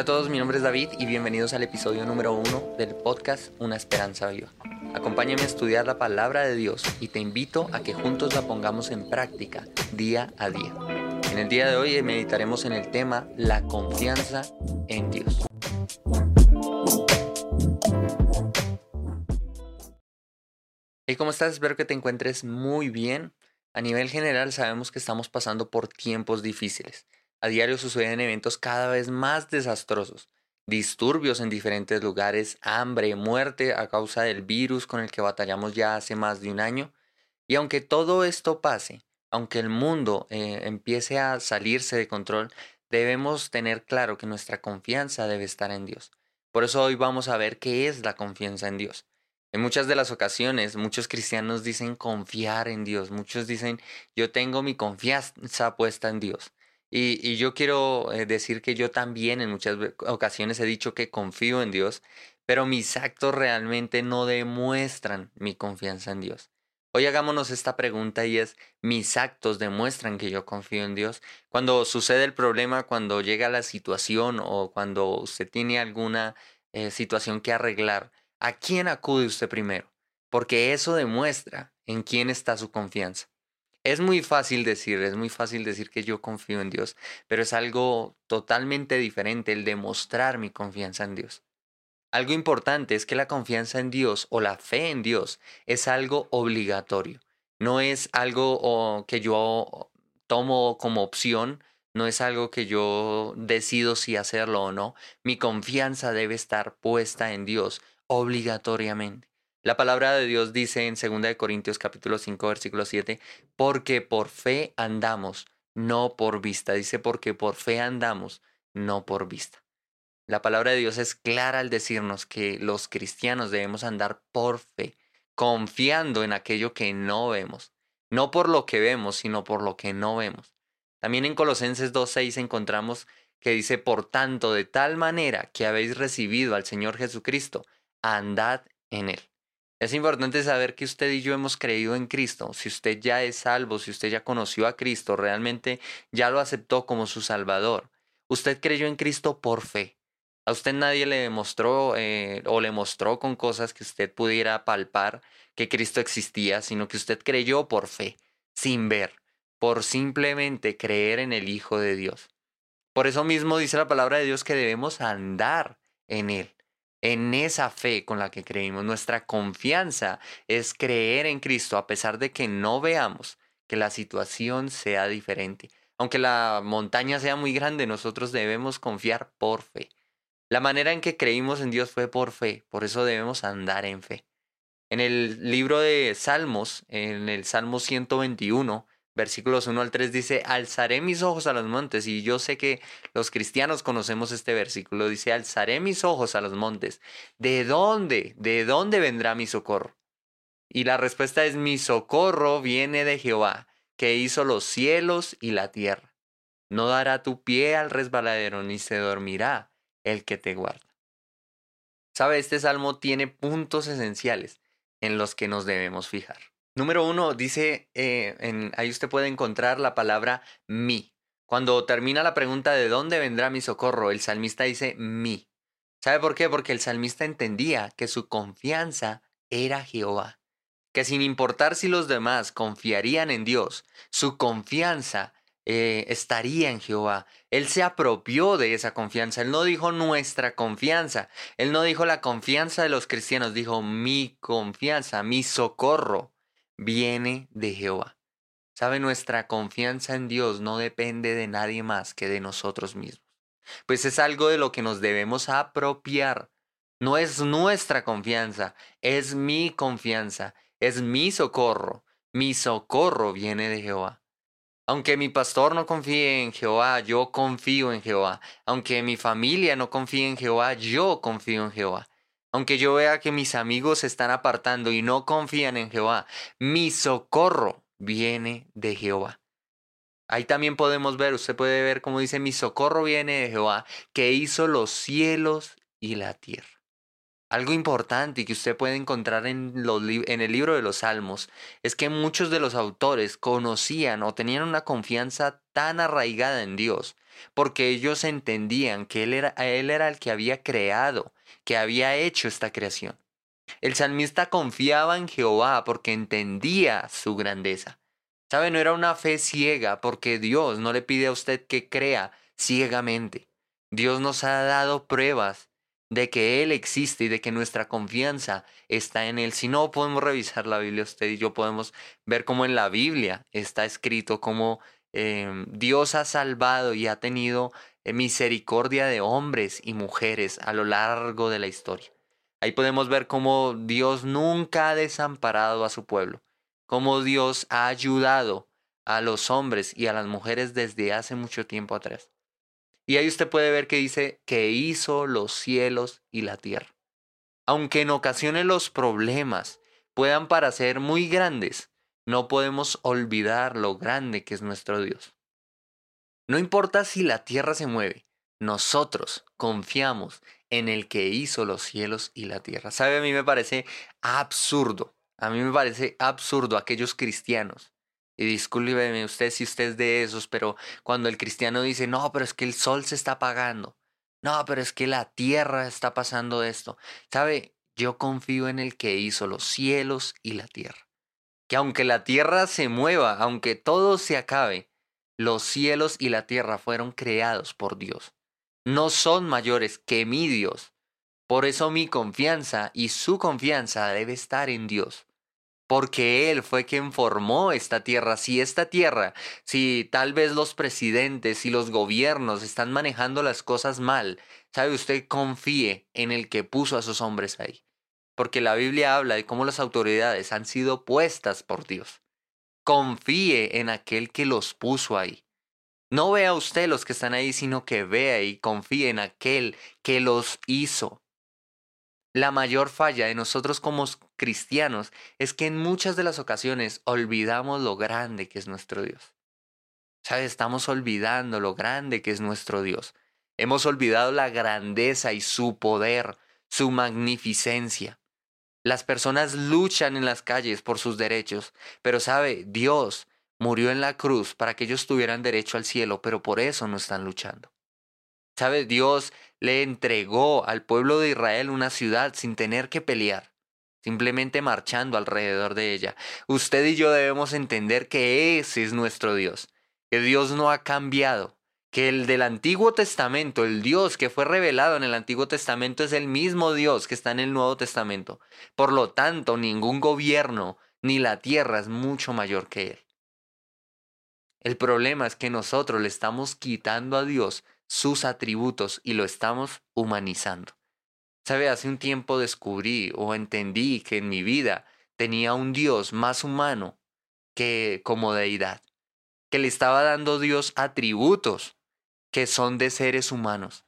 Hola a todos, mi nombre es David y bienvenidos al episodio número uno del podcast Una Esperanza Viva. Acompáñame a estudiar la palabra de Dios y te invito a que juntos la pongamos en práctica día a día. En el día de hoy meditaremos en el tema la confianza en Dios. ¿Y cómo estás? Espero que te encuentres muy bien. A nivel general sabemos que estamos pasando por tiempos difíciles. A diario suceden eventos cada vez más desastrosos, disturbios en diferentes lugares, hambre, muerte a causa del virus con el que batallamos ya hace más de un año. Y aunque todo esto pase, aunque el mundo eh, empiece a salirse de control, debemos tener claro que nuestra confianza debe estar en Dios. Por eso hoy vamos a ver qué es la confianza en Dios. En muchas de las ocasiones, muchos cristianos dicen confiar en Dios, muchos dicen yo tengo mi confianza puesta en Dios. Y, yo quiero eh, decir que yo también en muchas ocasiones he dicho que confío en Dios, pero mis actos realmente no demuestran mi confianza en Dios. Hoy hagámonos esta pregunta y es, ¿mis actos demuestran que yo confío en Dios? Cuando sucede el problema, cuando llega la situación o cuando usted tiene alguna eh, situación que arreglar, ¿a quién acude usted primero? Porque eso demuestra en quién está su confianza. Es muy fácil decir, es muy fácil decir que yo confío en Dios, pero es algo totalmente diferente el demostrar mi confianza en Dios. Algo importante es que la confianza en Dios o la fe en Dios es algo obligatorio. No es algo que yo tomo como opción, no es algo que yo decido si hacerlo o no. Mi confianza debe estar puesta en Dios obligatoriamente. La palabra de Dios dice en 2 Corintios capítulo 5 versículo 7, porque por fe andamos, no por vista. Dice, porque por fe andamos, no por vista. La palabra de Dios es clara al decirnos que los cristianos debemos andar por fe, confiando en aquello que no vemos, no por lo que vemos, sino por lo que no vemos. También en Colosenses 2.6 encontramos que dice, por tanto, de tal manera que habéis recibido al Señor Jesucristo, andad en él. Es importante saber que usted y yo hemos creído en Cristo. Si usted ya es salvo, si usted ya conoció a Cristo, realmente ya lo aceptó como su Salvador. Usted creyó en Cristo por fe. A usted nadie le demostró eh, o le mostró con cosas que usted pudiera palpar que Cristo existía, sino que usted creyó por fe, sin ver, por simplemente creer en el Hijo de Dios. Por eso mismo dice la palabra de Dios que debemos andar en Él en esa fe con la que creímos. Nuestra confianza es creer en Cristo a pesar de que no veamos que la situación sea diferente. Aunque la montaña sea muy grande, nosotros debemos confiar por fe. La manera en que creímos en Dios fue por fe, por eso debemos andar en fe. En el libro de Salmos, en el Salmo 121, versículos 1 al 3 dice, alzaré mis ojos a los montes. Y yo sé que los cristianos conocemos este versículo. Dice, alzaré mis ojos a los montes. ¿De dónde? ¿De dónde vendrá mi socorro? Y la respuesta es, mi socorro viene de Jehová, que hizo los cielos y la tierra. No dará tu pie al resbaladero, ni se dormirá el que te guarda. ¿Sabe? Este salmo tiene puntos esenciales en los que nos debemos fijar. Número uno, dice, eh, en, ahí usted puede encontrar la palabra mi. Cuando termina la pregunta de dónde vendrá mi socorro, el salmista dice mi. ¿Sabe por qué? Porque el salmista entendía que su confianza era Jehová. Que sin importar si los demás confiarían en Dios, su confianza eh, estaría en Jehová. Él se apropió de esa confianza. Él no dijo nuestra confianza. Él no dijo la confianza de los cristianos. Dijo mi confianza, mi socorro viene de Jehová. Sabe, nuestra confianza en Dios no depende de nadie más que de nosotros mismos. Pues es algo de lo que nos debemos apropiar. No es nuestra confianza, es mi confianza, es mi socorro. Mi socorro viene de Jehová. Aunque mi pastor no confíe en Jehová, yo confío en Jehová. Aunque mi familia no confíe en Jehová, yo confío en Jehová. Aunque yo vea que mis amigos se están apartando y no confían en Jehová, mi socorro viene de Jehová. Ahí también podemos ver, usted puede ver cómo dice, mi socorro viene de Jehová, que hizo los cielos y la tierra. Algo importante que usted puede encontrar en, el libro de los Salmos es que muchos de los autores conocían o tenían una confianza tan arraigada en Dios, porque ellos entendían que él era el que había creado, que había hecho esta creación. El salmista confiaba en Jehová porque entendía su grandeza. ¿Sabe? No era una fe ciega porque Dios no le pide a usted que crea ciegamente. Dios nos ha dado pruebas de que Él existe y de que nuestra confianza está en Él. Si no, podemos revisar la Biblia, usted y yo podemos ver cómo en la Biblia está escrito cómo em, Dios ha salvado y ha tenido misericordia de hombres y mujeres a lo largo de la historia. Ahí podemos ver cómo Dios nunca ha desamparado a su pueblo, cómo Dios ha ayudado a los hombres y a las mujeres desde hace mucho tiempo atrás. Y ahí usted puede ver que dice que hizo los cielos y la tierra. Aunque en ocasiones los problemas puedan parecer muy grandes, no podemos olvidar lo grande que es nuestro Dios. No importa si la tierra se mueve, nosotros confiamos en el que hizo los cielos y la tierra. ¿Sabe? A mí me parece absurdo. A mí me parece absurdo aquellos cristianos y discúlpeme usted si usted es de esos, pero cuando el cristiano dice, no, pero es que el sol se está apagando, no, pero es que la tierra está pasando esto. ¿Sabe? Yo confío en el que hizo los cielos y la tierra. Que aunque la tierra se mueva, aunque todo se acabe, los cielos y la tierra fueron creados por Dios. No son mayores que mi Dios. Por eso mi confianza y su confianza debe estar en Dios porque Él fue quien formó esta tierra. Si esta tierra, si tal vez los presidentes y los gobiernos están manejando las cosas mal, sabe usted, confíe en el que puso a sus hombres ahí. Porque la Biblia habla de cómo las autoridades han sido puestas por Dios. Confíe en aquel que los puso ahí. No vea usted los que están ahí, sino que vea y confíe en aquel que los hizo. La mayor falla de nosotros como cristianos es que en muchas de las ocasiones olvidamos lo grande que es nuestro Dios. ¿Sabes? Estamos olvidando lo grande que es nuestro Dios. Hemos olvidado la grandeza y su poder, su magnificencia. Las personas luchan en las calles por sus derechos, pero sabe, Dios murió en la cruz para que ellos tuvieran derecho al cielo, pero por eso no están luchando. ¿Sabe? Dios le entregó al pueblo de Israel una ciudad sin tener que pelear, simplemente marchando alrededor de ella. Usted y yo debemos entender que ese es nuestro Dios, que Dios no ha cambiado, que el del Antiguo Testamento, el Dios que fue revelado en el Antiguo Testamento es el mismo Dios que está en el Nuevo Testamento. Por lo tanto, ningún gobierno ni la tierra es mucho mayor que Él. El problema es que nosotros le estamos quitando a Dios sus atributos y lo estamos humanizando. ¿Sabe? Hace un tiempo descubrí o entendí que en mi vida tenía un Dios más humano que como deidad, que le estaba dando Dios atributos que son de seres humanos.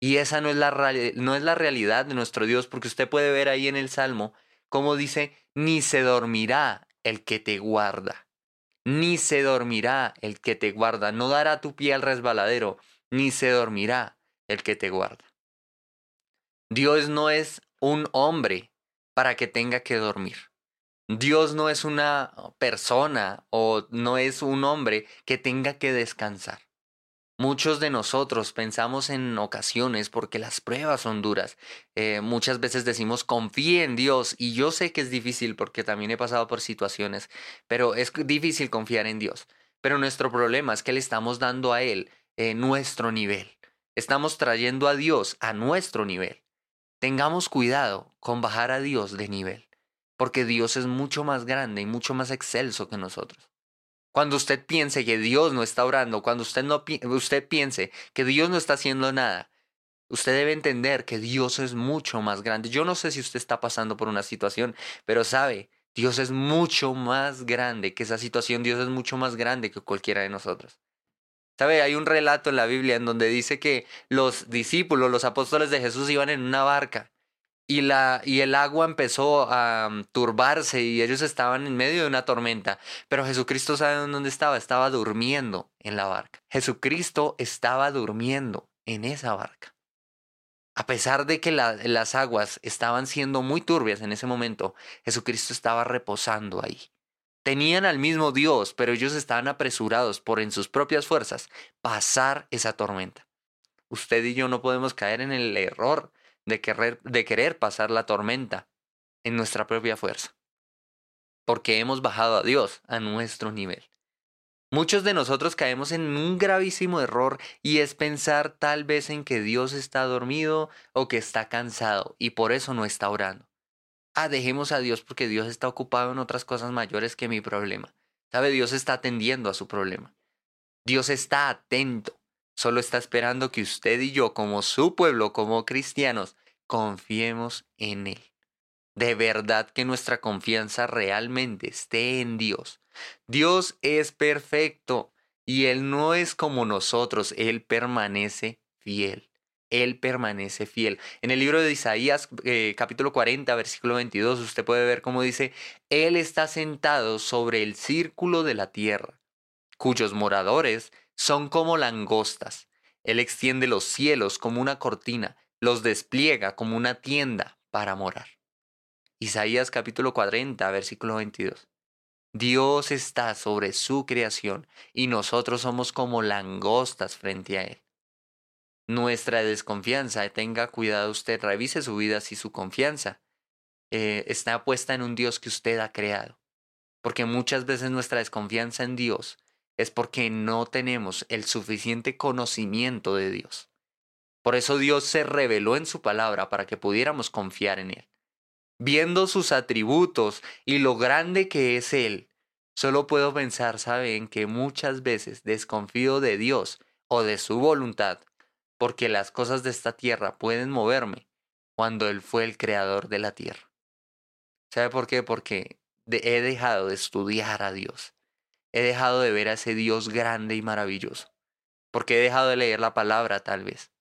Y esa no es la, no es la realidad de nuestro Dios, porque usted puede ver ahí en el Salmo cómo dice, ni se dormirá el que te guarda, ni se dormirá el que te guarda, no dará tu pie al resbaladero, ni se dormirá el que te guarda. Dios no es un hombre para que tenga que dormir. Dios no es una persona o no es un hombre que tenga que descansar. Muchos de nosotros pensamos en ocasiones porque las pruebas son duras. Eh, muchas veces decimos confíe en Dios y yo sé que es difícil porque también he pasado por situaciones, pero es difícil confiar en Dios. Pero nuestro problema es que le estamos dando a Él nuestro nivel. Estamos trayendo a Dios a nuestro nivel. Tengamos cuidado con bajar a Dios de nivel, porque Dios es mucho más grande y mucho más excelso que nosotros. Cuando usted piense que Dios no está orando, cuando usted, no, usted piense que Dios no está haciendo nada, usted debe entender que Dios es mucho más grande. Yo no sé si usted está pasando por una situación, pero sabe, Dios es mucho más grande que esa situación. Dios es mucho más grande que cualquiera de nosotros. ¿Sabe? Hay un relato en la Biblia en donde dice que los discípulos, los apóstoles de Jesús iban en una barca y, la, y el agua empezó a mm, turbarse y ellos estaban en medio de una tormenta. Pero Jesucristo sabe dónde estaba, estaba durmiendo en la barca. Jesucristo estaba durmiendo en esa barca. A pesar de que las aguas estaban siendo muy turbias en ese momento, Jesucristo estaba reposando ahí. Tenían al mismo Dios, pero ellos estaban apresurados por en sus propias fuerzas pasar esa tormenta. Usted y yo no podemos caer en el error de querer, de querer pasar la tormenta en nuestra propia fuerza, porque hemos bajado a Dios a nuestro nivel. Muchos de nosotros caemos en un gravísimo error y es pensar tal vez en que Dios está dormido o que está cansado y por eso no está orando. Ah, dejemos a Dios porque Dios está ocupado en otras cosas mayores que mi problema. ¿Sabe? Dios está atendiendo a su problema. Dios está atento. Solo está esperando que usted y yo, como su pueblo, como cristianos, confiemos en Él. De verdad que nuestra confianza realmente esté en Dios. Dios es perfecto y Él no es como nosotros, Él permanece fiel. Él permanece fiel. En el libro de Isaías, eh, capítulo 40, versículo 22, usted puede ver cómo dice, Él está sentado sobre el círculo de la tierra, cuyos moradores son como langostas. Él extiende los cielos como una cortina, los despliega como una tienda para morar. Isaías capítulo 40, versículo 22. Dios está sobre su creación y nosotros somos como langostas frente a Él nuestra desconfianza. Tenga cuidado usted, revise su vida si su confianza eh, está puesta en un Dios que usted ha creado. Porque muchas veces nuestra desconfianza en Dios es porque no tenemos el suficiente conocimiento de Dios. Por eso Dios se reveló en su palabra para que pudiéramos confiar en Él. Viendo sus atributos y lo grande que es Él, solo puedo pensar, ¿saben?, que muchas veces desconfío de Dios o de su voluntad porque las cosas de esta tierra pueden moverme cuando Él fue el creador de la tierra. ¿Sabe por qué? Porque he dejado de estudiar a Dios. He dejado de ver a ese Dios grande y maravilloso. Porque he dejado de leer la palabra tal vez.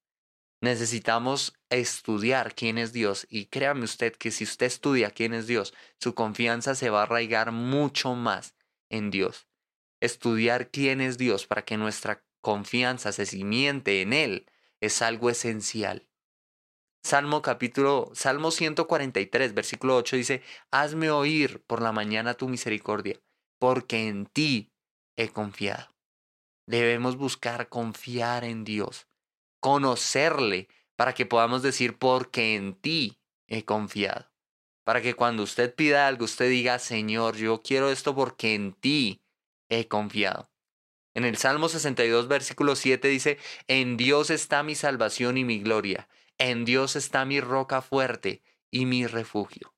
Necesitamos estudiar quién es Dios y créame usted que si usted estudia quién es Dios, su confianza se va a arraigar mucho más en Dios. Estudiar quién es Dios para que nuestra confianza se cimiente en Él es algo esencial. Salmo capítulo, Salmo 143, versículo 8 dice, Hazme oír por la mañana tu misericordia, porque en ti he confiado. Debemos buscar confiar en Dios, conocerle, para que podamos decir, porque en ti he confiado. Para que cuando usted pida algo, usted diga, Señor, yo quiero esto porque en ti he confiado. En el Salmo 62, versículo 7 dice, En Dios está mi salvación y mi gloria, en Dios está mi roca fuerte y mi refugio.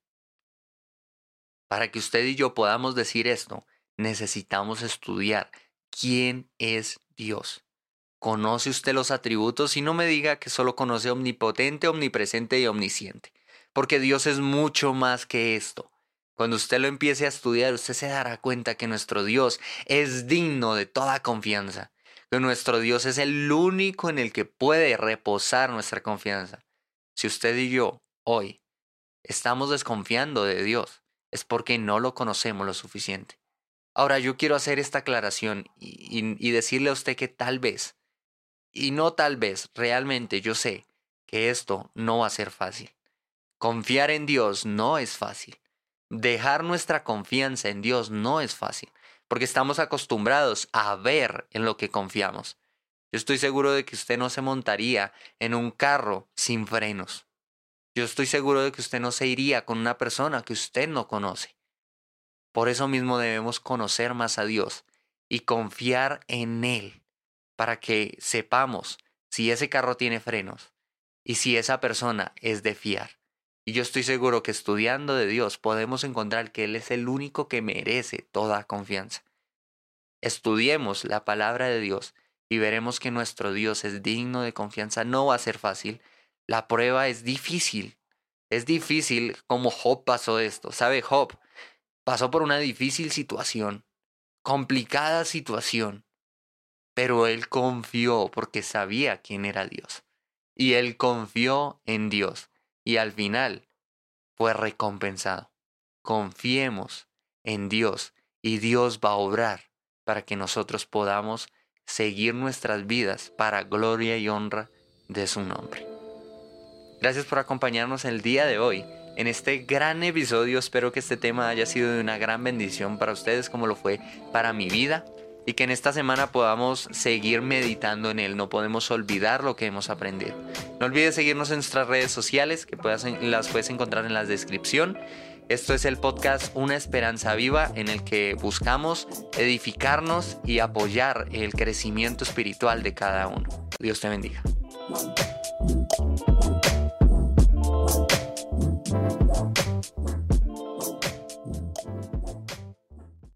Para que usted y yo podamos decir esto, necesitamos estudiar quién es Dios. ¿Conoce usted los atributos? Y no me diga que solo conoce omnipotente, omnipresente y omnisciente, porque Dios es mucho más que esto. Cuando usted lo empiece a estudiar, usted se dará cuenta que nuestro Dios es digno de toda confianza, que nuestro Dios es el único en el que puede reposar nuestra confianza. Si usted y yo hoy estamos desconfiando de Dios, es porque no lo conocemos lo suficiente. Ahora yo quiero hacer esta aclaración y, y decirle a usted que tal vez, y no tal vez, realmente yo sé que esto no va a ser fácil. Confiar en Dios no es fácil. Dejar nuestra confianza en Dios no es fácil, porque estamos acostumbrados a ver en lo que confiamos. Yo estoy seguro de que usted no se montaría en un carro sin frenos. Yo estoy seguro de que usted no se iría con una persona que usted no conoce. Por eso mismo debemos conocer más a Dios y confiar en Él para que sepamos si ese carro tiene frenos y si esa persona es de fiar. Y yo estoy seguro que estudiando de Dios podemos encontrar que Él es el único que merece toda confianza. Estudiemos la palabra de Dios y veremos que nuestro Dios es digno de confianza. No va a ser fácil. La prueba es difícil. Es difícil como Job pasó esto. ¿Sabe Job? Pasó por una difícil situación, complicada situación, pero él confió porque sabía quién era Dios. Y él confió en Dios y al final fue recompensado. Confiemos en Dios y Dios va a obrar para que nosotros podamos seguir nuestras vidas para gloria y honra de su nombre. Gracias por acompañarnos el día de hoy. En este gran episodio espero que este tema haya sido de una gran bendición para ustedes como lo fue para mi vida y que en esta semana podamos seguir meditando en él. No podemos olvidar lo que hemos aprendido. No olvides seguirnos en nuestras redes sociales que puedas, las puedes encontrar en la descripción. Esto es el podcast Una Esperanza Viva en el que buscamos edificarnos y apoyar el crecimiento espiritual de cada uno. Dios te bendiga.